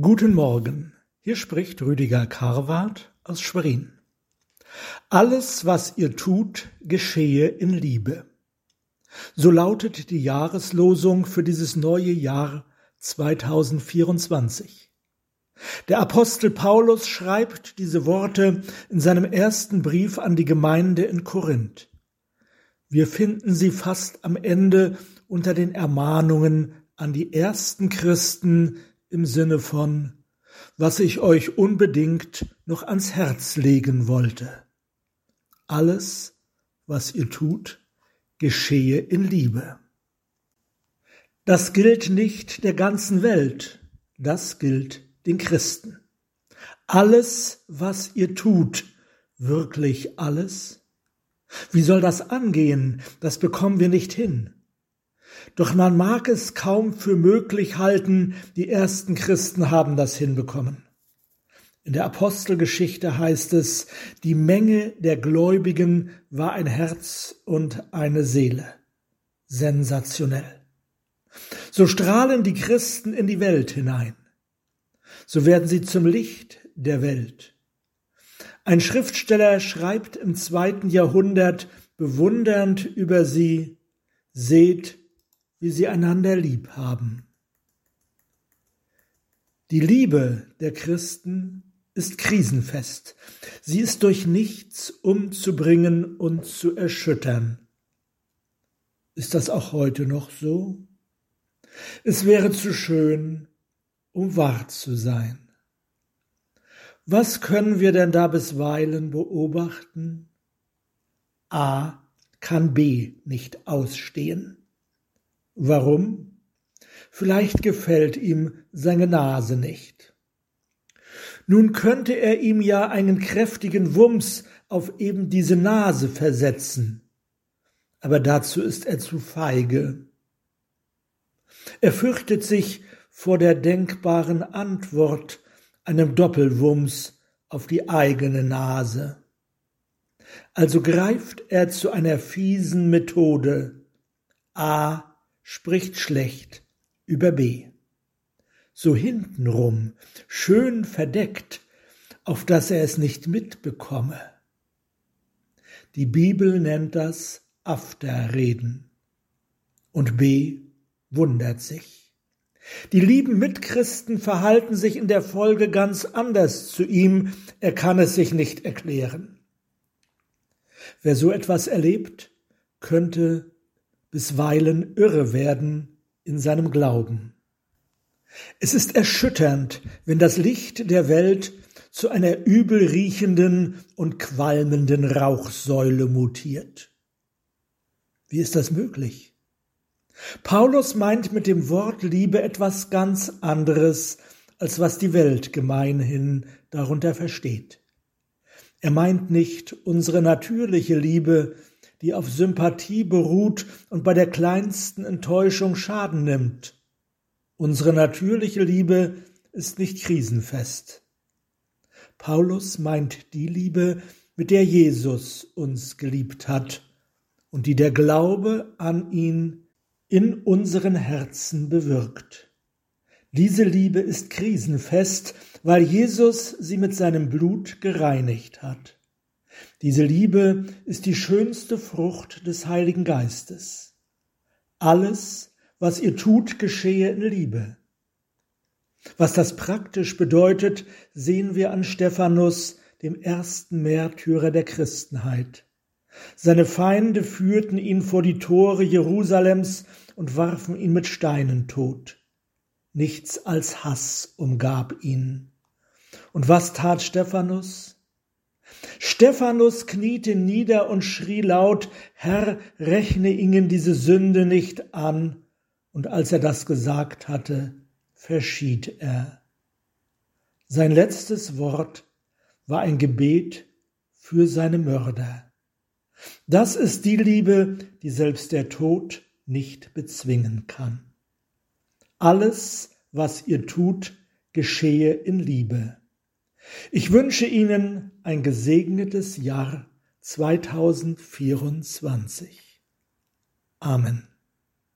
Guten Morgen, hier spricht Rüdiger Karwart aus Schwerin. Alles, was ihr tut, geschehe in Liebe. So lautet die Jahreslosung für dieses neue Jahr 2024. Der Apostel Paulus schreibt diese Worte in seinem ersten Brief an die Gemeinde in Korinth. Wir finden sie fast am Ende unter den Ermahnungen an die ersten Christen im Sinne von, was ich euch unbedingt noch ans Herz legen wollte. Alles, was ihr tut, geschehe in Liebe. Das gilt nicht der ganzen Welt, das gilt den Christen. Alles, was ihr tut, wirklich alles? Wie soll das angehen? Das bekommen wir nicht hin. Doch man mag es kaum für möglich halten, die ersten Christen haben das hinbekommen. In der Apostelgeschichte heißt es, die Menge der Gläubigen war ein Herz und eine Seele. Sensationell. So strahlen die Christen in die Welt hinein. So werden sie zum Licht der Welt. Ein Schriftsteller schreibt im zweiten Jahrhundert bewundernd über sie, seht, wie sie einander lieb haben. Die Liebe der Christen ist krisenfest. Sie ist durch nichts umzubringen und zu erschüttern. Ist das auch heute noch so? Es wäre zu schön, um wahr zu sein. Was können wir denn da bisweilen beobachten? A kann B nicht ausstehen. Warum? Vielleicht gefällt ihm seine Nase nicht. Nun könnte er ihm ja einen kräftigen Wumms auf eben diese Nase versetzen, aber dazu ist er zu feige. Er fürchtet sich vor der denkbaren Antwort, einem Doppelwumms auf die eigene Nase. Also greift er zu einer fiesen Methode. A spricht schlecht über B. So hintenrum, schön verdeckt, auf dass er es nicht mitbekomme. Die Bibel nennt das Afterreden. Und B wundert sich. Die lieben Mitchristen verhalten sich in der Folge ganz anders zu ihm, er kann es sich nicht erklären. Wer so etwas erlebt, könnte bisweilen irre werden in seinem Glauben. Es ist erschütternd, wenn das Licht der Welt zu einer übel riechenden und qualmenden Rauchsäule mutiert. Wie ist das möglich? Paulus meint mit dem Wort Liebe etwas ganz anderes, als was die Welt gemeinhin darunter versteht. Er meint nicht unsere natürliche Liebe, die auf Sympathie beruht und bei der kleinsten Enttäuschung Schaden nimmt. Unsere natürliche Liebe ist nicht krisenfest. Paulus meint die Liebe, mit der Jesus uns geliebt hat und die der Glaube an ihn in unseren Herzen bewirkt. Diese Liebe ist krisenfest, weil Jesus sie mit seinem Blut gereinigt hat. Diese Liebe ist die schönste Frucht des Heiligen Geistes. Alles, was ihr tut, geschehe in Liebe. Was das praktisch bedeutet, sehen wir an Stephanus, dem ersten Märtyrer der Christenheit. Seine Feinde führten ihn vor die Tore Jerusalems und warfen ihn mit Steinen tot. Nichts als Hass umgab ihn. Und was tat Stephanus? Stephanus kniete nieder und schrie laut, Herr, rechne ihnen diese Sünde nicht an. Und als er das gesagt hatte, verschied er. Sein letztes Wort war ein Gebet für seine Mörder. Das ist die Liebe, die selbst der Tod nicht bezwingen kann. Alles, was ihr tut, geschehe in Liebe. Ich wünsche Ihnen ein gesegnetes Jahr 2024. Amen.